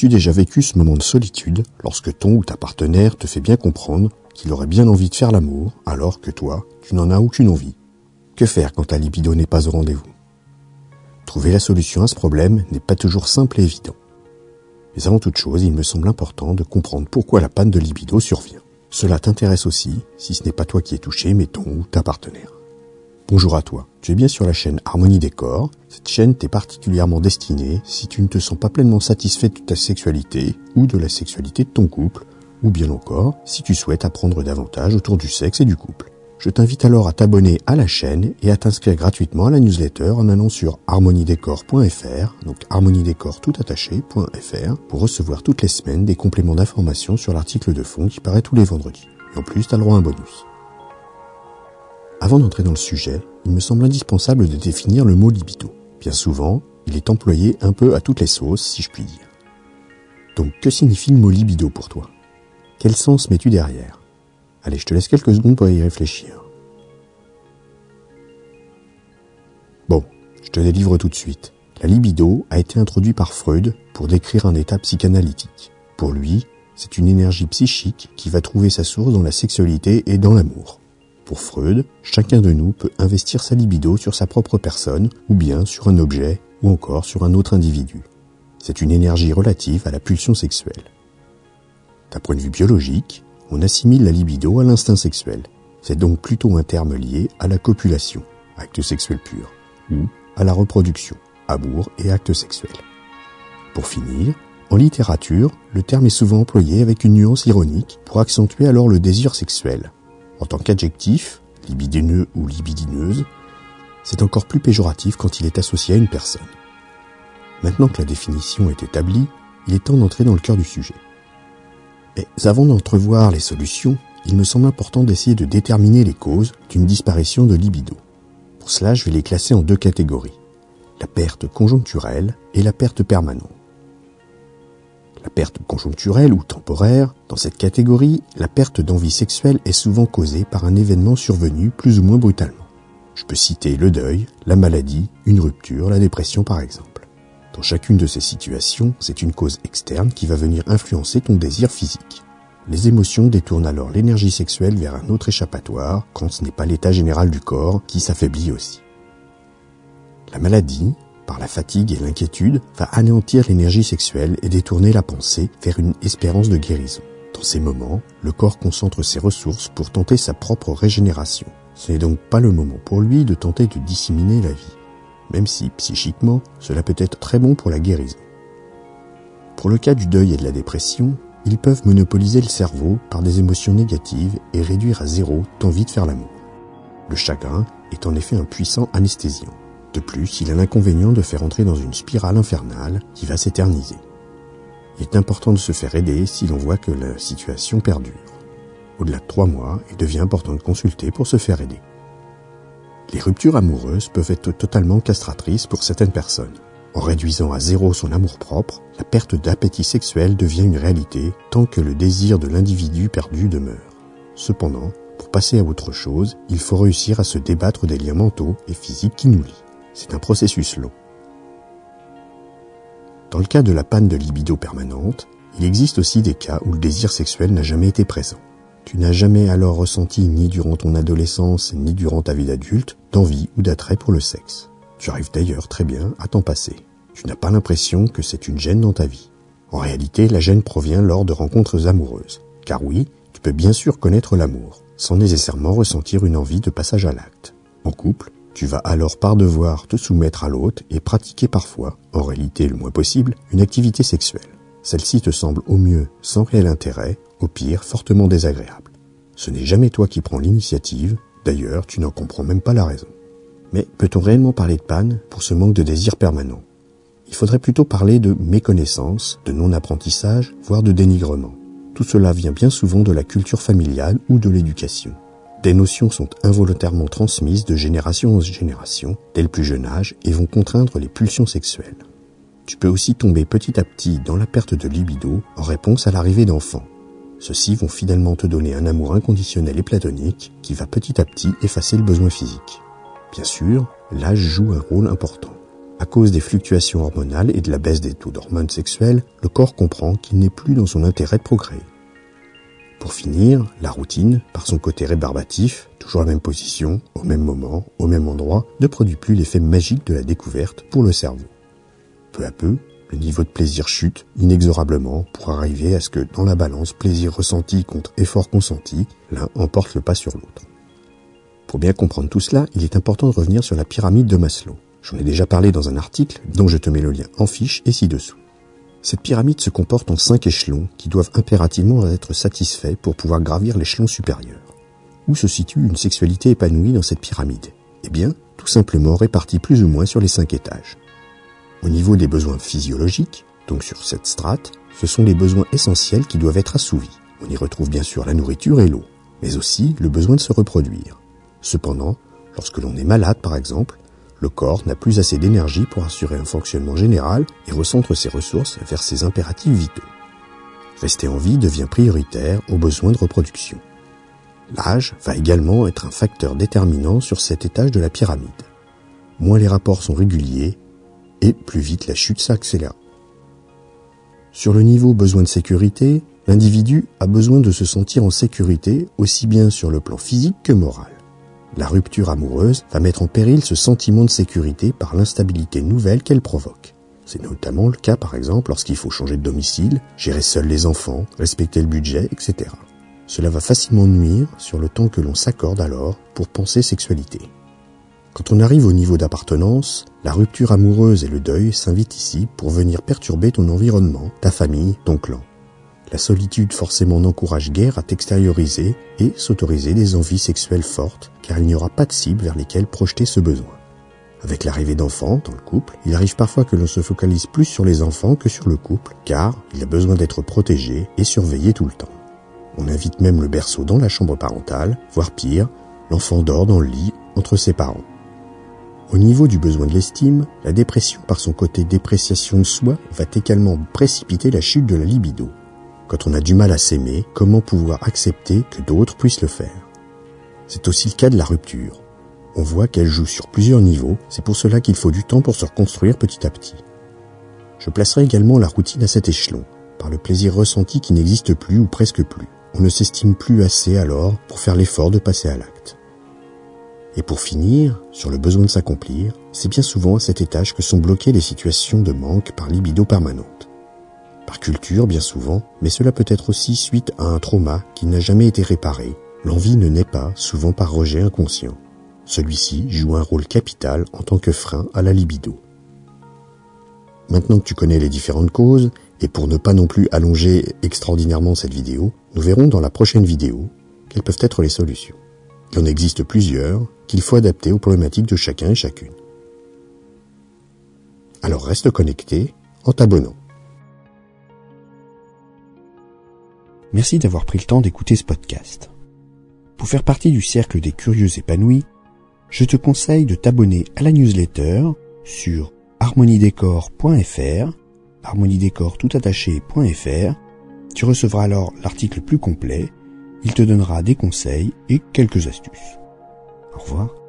As-tu déjà vécu ce moment de solitude lorsque ton ou ta partenaire te fait bien comprendre qu'il aurait bien envie de faire l'amour alors que toi, tu n'en as aucune envie? Que faire quand ta libido n'est pas au rendez-vous? Trouver la solution à ce problème n'est pas toujours simple et évident. Mais avant toute chose, il me semble important de comprendre pourquoi la panne de libido survient. Cela t'intéresse aussi, si ce n'est pas toi qui es touché, mais ton ou ta partenaire. Bonjour à toi, tu es bien sur la chaîne Harmonie des corps. Cette chaîne t'est particulièrement destinée si tu ne te sens pas pleinement satisfait de ta sexualité ou de la sexualité de ton couple, ou bien encore si tu souhaites apprendre davantage autour du sexe et du couple. Je t'invite alors à t'abonner à la chaîne et à t'inscrire gratuitement à la newsletter en allant sur harmoniedécor.fr, donc harmoniedécor pour recevoir toutes les semaines des compléments d'informations sur l'article de fond qui paraît tous les vendredis. Et en plus, t'as le droit à un bonus. Avant d'entrer dans le sujet, il me semble indispensable de définir le mot libido. Bien souvent, il est employé un peu à toutes les sauces, si je puis dire. Donc, que signifie le mot libido pour toi? Quel sens mets-tu derrière? Allez, je te laisse quelques secondes pour y réfléchir. Bon, je te délivre tout de suite. La libido a été introduit par Freud pour décrire un état psychanalytique. Pour lui, c'est une énergie psychique qui va trouver sa source dans la sexualité et dans l'amour. Pour Freud, chacun de nous peut investir sa libido sur sa propre personne, ou bien sur un objet, ou encore sur un autre individu. C'est une énergie relative à la pulsion sexuelle. D'un point de vue biologique, on assimile la libido à l'instinct sexuel. C'est donc plutôt un terme lié à la copulation, acte sexuel pur, ou à la reproduction, amour et acte sexuel. Pour finir, en littérature, le terme est souvent employé avec une nuance ironique pour accentuer alors le désir sexuel. En tant qu'adjectif, libidineux ou libidineuse, c'est encore plus péjoratif quand il est associé à une personne. Maintenant que la définition est établie, il est temps d'entrer dans le cœur du sujet. Mais avant d'entrevoir les solutions, il me semble important d'essayer de déterminer les causes d'une disparition de libido. Pour cela, je vais les classer en deux catégories. La perte conjoncturelle et la perte permanente. La perte conjoncturelle ou temporaire, dans cette catégorie, la perte d'envie sexuelle est souvent causée par un événement survenu plus ou moins brutalement. Je peux citer le deuil, la maladie, une rupture, la dépression par exemple. Dans chacune de ces situations, c'est une cause externe qui va venir influencer ton désir physique. Les émotions détournent alors l'énergie sexuelle vers un autre échappatoire quand ce n'est pas l'état général du corps qui s'affaiblit aussi. La maladie, par la fatigue et l'inquiétude, va anéantir l'énergie sexuelle et détourner la pensée vers une espérance de guérison. Dans ces moments, le corps concentre ses ressources pour tenter sa propre régénération. Ce n'est donc pas le moment pour lui de tenter de disséminer la vie même si psychiquement cela peut être très bon pour la guérison. Pour le cas du deuil et de la dépression, ils peuvent monopoliser le cerveau par des émotions négatives et réduire à zéro l'envie de faire l'amour. Le chagrin est en effet un puissant anesthésiant. De plus, il a l'inconvénient de faire entrer dans une spirale infernale qui va s'éterniser. Il est important de se faire aider si l'on voit que la situation perdure. Au-delà de trois mois, il devient important de consulter pour se faire aider. Les ruptures amoureuses peuvent être totalement castratrices pour certaines personnes. En réduisant à zéro son amour-propre, la perte d'appétit sexuel devient une réalité tant que le désir de l'individu perdu demeure. Cependant, pour passer à autre chose, il faut réussir à se débattre des liens mentaux et physiques qui nous lient. C'est un processus long. Dans le cas de la panne de libido permanente, il existe aussi des cas où le désir sexuel n'a jamais été présent. Tu n'as jamais alors ressenti, ni durant ton adolescence, ni durant ta vie d'adulte, d'envie ou d'attrait pour le sexe. Tu arrives d'ailleurs très bien à t'en passer. Tu n'as pas l'impression que c'est une gêne dans ta vie. En réalité, la gêne provient lors de rencontres amoureuses. Car oui, tu peux bien sûr connaître l'amour, sans nécessairement ressentir une envie de passage à l'acte. En couple, tu vas alors par devoir te soumettre à l'autre et pratiquer parfois, en réalité le moins possible, une activité sexuelle. Celle-ci te semble au mieux sans réel intérêt, au pire fortement désagréable. Ce n'est jamais toi qui prends l'initiative, d'ailleurs tu n'en comprends même pas la raison. Mais peut-on réellement parler de panne pour ce manque de désir permanent? Il faudrait plutôt parler de méconnaissance, de non-apprentissage, voire de dénigrement. Tout cela vient bien souvent de la culture familiale ou de l'éducation. Des notions sont involontairement transmises de génération en génération, dès le plus jeune âge, et vont contraindre les pulsions sexuelles. Tu peux aussi tomber petit à petit dans la perte de libido en réponse à l'arrivée d'enfants. Ceux-ci vont finalement te donner un amour inconditionnel et platonique qui va petit à petit effacer le besoin physique. Bien sûr, l'âge joue un rôle important. à cause des fluctuations hormonales et de la baisse des taux d'hormones sexuelles, le corps comprend qu'il n'est plus dans son intérêt de procréer. Pour finir, la routine, par son côté rébarbatif, toujours la même position, au même moment, au même endroit, ne produit plus l'effet magique de la découverte pour le cerveau. Peu à peu, le niveau de plaisir chute inexorablement pour arriver à ce que dans la balance plaisir ressenti contre effort consenti, l'un emporte le pas sur l'autre. Pour bien comprendre tout cela, il est important de revenir sur la pyramide de Maslow. J'en ai déjà parlé dans un article dont je te mets le lien en fiche et ci-dessous. Cette pyramide se comporte en cinq échelons qui doivent impérativement être satisfaits pour pouvoir gravir l'échelon supérieur. Où se situe une sexualité épanouie dans cette pyramide? Eh bien, tout simplement répartie plus ou moins sur les cinq étages. Au niveau des besoins physiologiques, donc sur cette strate, ce sont les besoins essentiels qui doivent être assouvis. On y retrouve bien sûr la nourriture et l'eau, mais aussi le besoin de se reproduire. Cependant, lorsque l'on est malade par exemple, le corps n'a plus assez d'énergie pour assurer un fonctionnement général et recentre ses ressources vers ses impératifs vitaux. Rester en vie devient prioritaire aux besoins de reproduction. L'âge va également être un facteur déterminant sur cet étage de la pyramide. Moins les rapports sont réguliers, et plus vite la chute s'accélère. Sur le niveau besoin de sécurité, l'individu a besoin de se sentir en sécurité aussi bien sur le plan physique que moral. La rupture amoureuse va mettre en péril ce sentiment de sécurité par l'instabilité nouvelle qu'elle provoque. C'est notamment le cas par exemple lorsqu'il faut changer de domicile, gérer seul les enfants, respecter le budget, etc. Cela va facilement nuire sur le temps que l'on s'accorde alors pour penser sexualité. Quand on arrive au niveau d'appartenance, la rupture amoureuse et le deuil s'invitent ici pour venir perturber ton environnement, ta famille, ton clan. La solitude forcément n'encourage guère à t'extérioriser et s'autoriser des envies sexuelles fortes, car il n'y aura pas de cible vers lesquelles projeter ce besoin. Avec l'arrivée d'enfants dans le couple, il arrive parfois que l'on se focalise plus sur les enfants que sur le couple, car il a besoin d'être protégé et surveillé tout le temps. On invite même le berceau dans la chambre parentale, voire pire, l'enfant dort dans le lit entre ses parents. Au niveau du besoin de l'estime, la dépression par son côté dépréciation de soi va également précipiter la chute de la libido. Quand on a du mal à s'aimer, comment pouvoir accepter que d'autres puissent le faire? C'est aussi le cas de la rupture. On voit qu'elle joue sur plusieurs niveaux, c'est pour cela qu'il faut du temps pour se reconstruire petit à petit. Je placerai également la routine à cet échelon, par le plaisir ressenti qui n'existe plus ou presque plus. On ne s'estime plus assez alors pour faire l'effort de passer à l'acte. Et pour finir, sur le besoin de s'accomplir, c'est bien souvent à cet étage que sont bloquées les situations de manque par libido permanente par culture bien souvent, mais cela peut être aussi suite à un trauma qui n'a jamais été réparé. L'envie ne naît pas, souvent par rejet inconscient. Celui-ci joue un rôle capital en tant que frein à la libido. Maintenant que tu connais les différentes causes, et pour ne pas non plus allonger extraordinairement cette vidéo, nous verrons dans la prochaine vidéo quelles peuvent être les solutions. Il en existe plusieurs qu'il faut adapter aux problématiques de chacun et chacune. Alors reste connecté en t'abonnant. Merci d'avoir pris le temps d'écouter ce podcast. Pour faire partie du cercle des curieux épanouis, je te conseille de t'abonner à la newsletter sur harmoniedécor.fr, harmoniedécor. Tu recevras alors l'article plus complet. Il te donnera des conseils et quelques astuces. Au revoir.